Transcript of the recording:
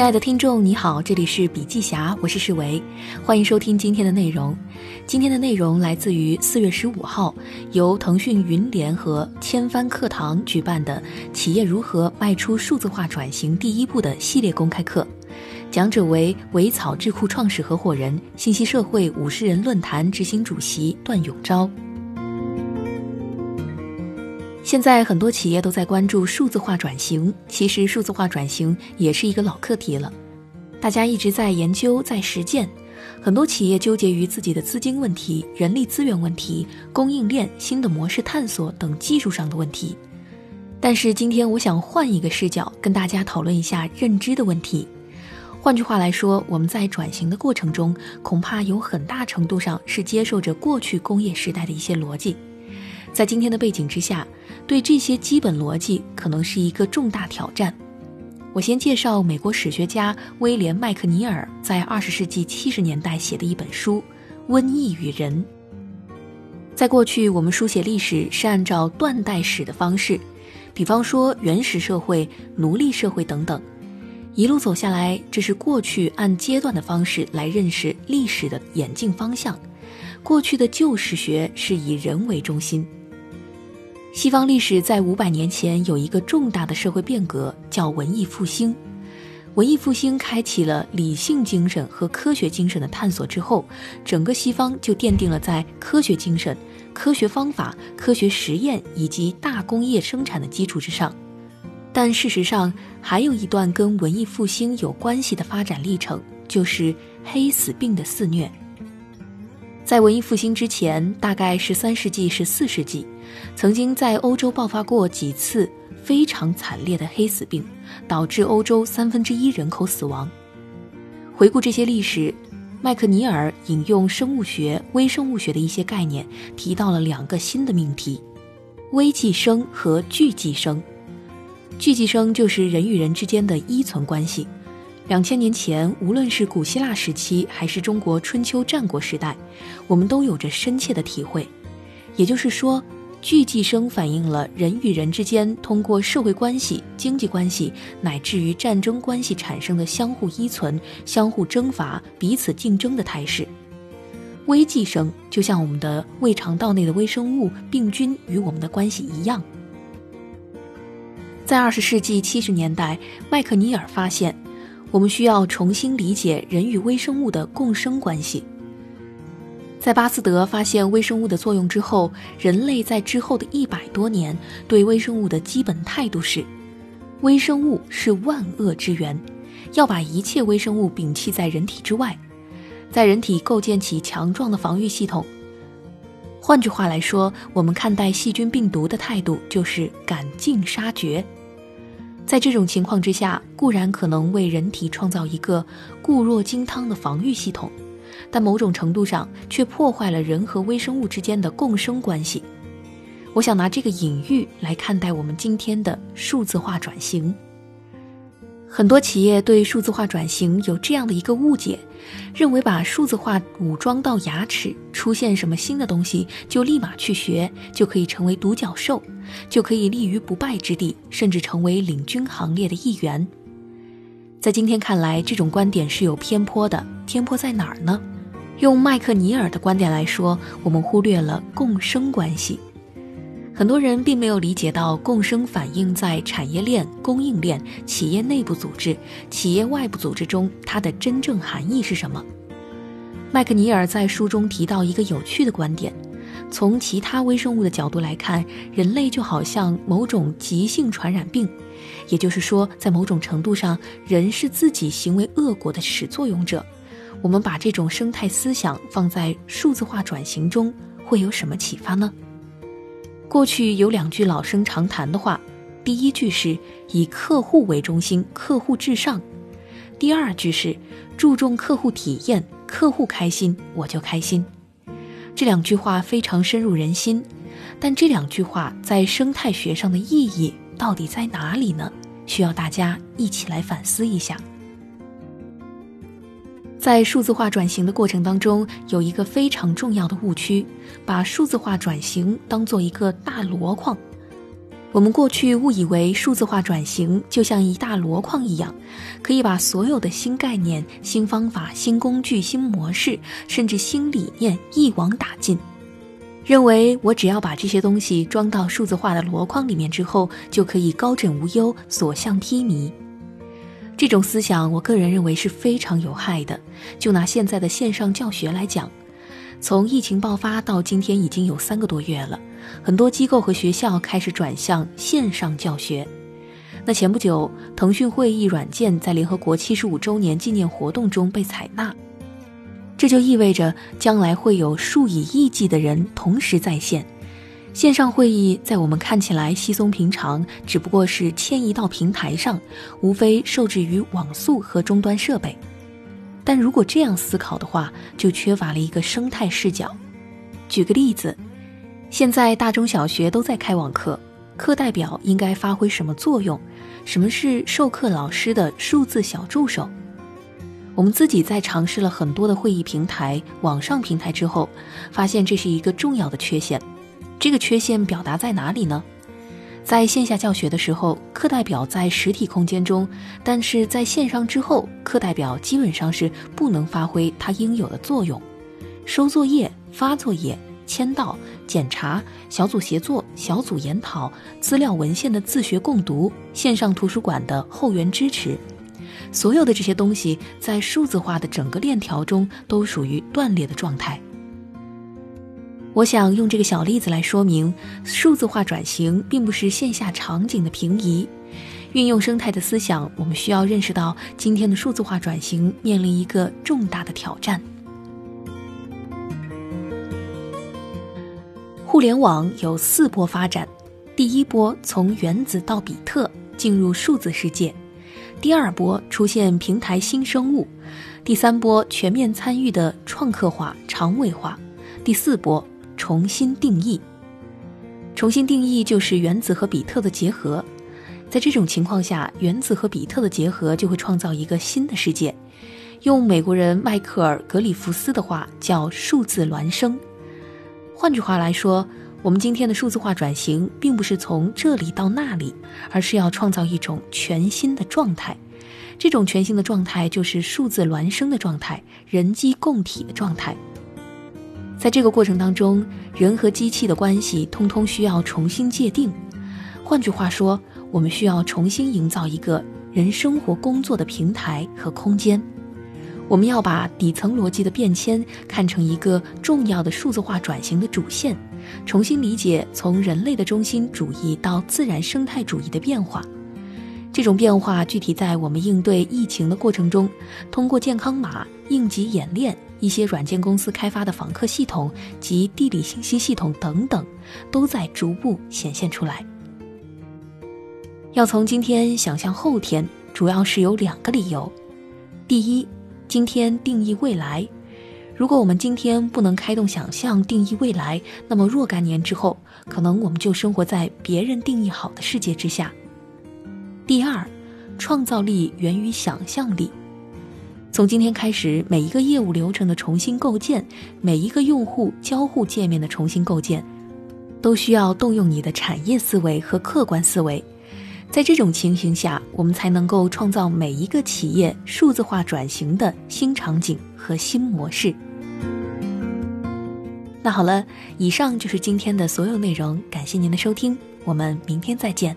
亲爱的听众，你好，这里是笔记侠，我是世维，欢迎收听今天的内容。今天的内容来自于四月十五号，由腾讯云联合千帆课堂举办的《企业如何迈出数字化转型第一步》的系列公开课，讲者为维草智库创始合伙人、信息社会五十人论坛执行主席段永昭。现在很多企业都在关注数字化转型，其实数字化转型也是一个老课题了，大家一直在研究、在实践。很多企业纠结于自己的资金问题、人力资源问题、供应链新的模式探索等技术上的问题。但是今天我想换一个视角，跟大家讨论一下认知的问题。换句话来说，我们在转型的过程中，恐怕有很大程度上是接受着过去工业时代的一些逻辑。在今天的背景之下，对这些基本逻辑可能是一个重大挑战。我先介绍美国史学家威廉·麦克尼尔在二十世纪七十年代写的一本书《瘟疫与人》。在过去，我们书写历史是按照断代史的方式，比方说原始社会、奴隶社会等等，一路走下来，这是过去按阶段的方式来认识历史的演进方向。过去的旧史学是以人为中心。西方历史在五百年前有一个重大的社会变革，叫文艺复兴。文艺复兴开启了理性精神和科学精神的探索之后，整个西方就奠定了在科学精神、科学方法、科学实验以及大工业生产的基础之上。但事实上，还有一段跟文艺复兴有关系的发展历程，就是黑死病的肆虐。在文艺复兴之前，大概十三世纪、十四世纪，曾经在欧洲爆发过几次非常惨烈的黑死病，导致欧洲三分之一人口死亡。回顾这些历史，麦克尼尔引用生物学、微生物学的一些概念，提到了两个新的命题：微寄生和聚寄生。聚寄生就是人与人之间的依存关系。两千年前，无论是古希腊时期，还是中国春秋战国时代，我们都有着深切的体会。也就是说，聚寄生反映了人与人之间通过社会关系、经济关系，乃至于战争关系产生的相互依存、相互征伐、彼此竞争的态势。微寄生就像我们的胃肠道内的微生物病菌与我们的关系一样。在二十世纪七十年代，麦克尼尔发现。我们需要重新理解人与微生物的共生关系。在巴斯德发现微生物的作用之后，人类在之后的一百多年对微生物的基本态度是：微生物是万恶之源，要把一切微生物摒弃在人体之外，在人体构建起强壮的防御系统。换句话来说，我们看待细菌病毒的态度就是赶尽杀绝。在这种情况之下，固然可能为人体创造一个固若金汤的防御系统，但某种程度上却破坏了人和微生物之间的共生关系。我想拿这个隐喻来看待我们今天的数字化转型。很多企业对数字化转型有这样的一个误解，认为把数字化武装到牙齿，出现什么新的东西就立马去学，就可以成为独角兽，就可以立于不败之地，甚至成为领军行列的一员。在今天看来，这种观点是有偏颇的。偏颇在哪儿呢？用麦克尼尔的观点来说，我们忽略了共生关系。很多人并没有理解到共生反映在产业链、供应链、企业内部组织、企业外部组织中它的真正含义是什么。麦克尼尔在书中提到一个有趣的观点：从其他微生物的角度来看，人类就好像某种急性传染病，也就是说，在某种程度上，人是自己行为恶果的始作俑者。我们把这种生态思想放在数字化转型中，会有什么启发呢？过去有两句老生常谈的话，第一句是以客户为中心，客户至上；第二句是注重客户体验，客户开心我就开心。这两句话非常深入人心，但这两句话在生态学上的意义到底在哪里呢？需要大家一起来反思一下。在数字化转型的过程当中，有一个非常重要的误区，把数字化转型当做一个大箩筐。我们过去误以为数字化转型就像一大箩筐一样，可以把所有的新概念、新方法、新工具、新模式，甚至新理念一网打尽，认为我只要把这些东西装到数字化的箩筐里面之后，就可以高枕无忧、所向披靡。这种思想，我个人认为是非常有害的。就拿现在的线上教学来讲。从疫情爆发到今天已经有三个多月了，很多机构和学校开始转向线上教学。那前不久，腾讯会议软件在联合国七十五周年纪念活动中被采纳，这就意味着将来会有数以亿计的人同时在线。线上会议在我们看起来稀松平常，只不过是迁移到平台上，无非受制于网速和终端设备。但如果这样思考的话，就缺乏了一个生态视角。举个例子，现在大中小学都在开网课，课代表应该发挥什么作用？什么是授课老师的数字小助手？我们自己在尝试了很多的会议平台、网上平台之后，发现这是一个重要的缺陷。这个缺陷表达在哪里呢？在线下教学的时候，课代表在实体空间中；但是在线上之后，课代表基本上是不能发挥他应有的作用。收作业、发作业、签到、检查、小组协作、小组研讨、资料文献的自学共读、线上图书馆的后援支持，所有的这些东西，在数字化的整个链条中都属于断裂的状态。我想用这个小例子来说明，数字化转型并不是线下场景的平移。运用生态的思想，我们需要认识到，今天的数字化转型面临一个重大的挑战。互联网有四波发展：第一波从原子到比特进入数字世界；第二波出现平台新生物；第三波全面参与的创客化、长尾化；第四波。重新定义，重新定义就是原子和比特的结合。在这种情况下，原子和比特的结合就会创造一个新的世界。用美国人迈克尔·格里夫斯的话叫“数字孪生”。换句话来说，我们今天的数字化转型并不是从这里到那里，而是要创造一种全新的状态。这种全新的状态就是数字孪生的状态，人机共体的状态。在这个过程当中，人和机器的关系通通需要重新界定。换句话说，我们需要重新营造一个人生活工作的平台和空间。我们要把底层逻辑的变迁看成一个重要的数字化转型的主线，重新理解从人类的中心主义到自然生态主义的变化。这种变化具体在我们应对疫情的过程中，通过健康码、应急演练。一些软件公司开发的访客系统及地理信息系统等等，都在逐步显现出来。要从今天想象后天，主要是有两个理由：第一，今天定义未来。如果我们今天不能开动想象定义未来，那么若干年之后，可能我们就生活在别人定义好的世界之下。第二，创造力源于想象力。从今天开始，每一个业务流程的重新构建，每一个用户交互界面的重新构建，都需要动用你的产业思维和客观思维。在这种情形下，我们才能够创造每一个企业数字化转型的新场景和新模式。那好了，以上就是今天的所有内容，感谢您的收听，我们明天再见。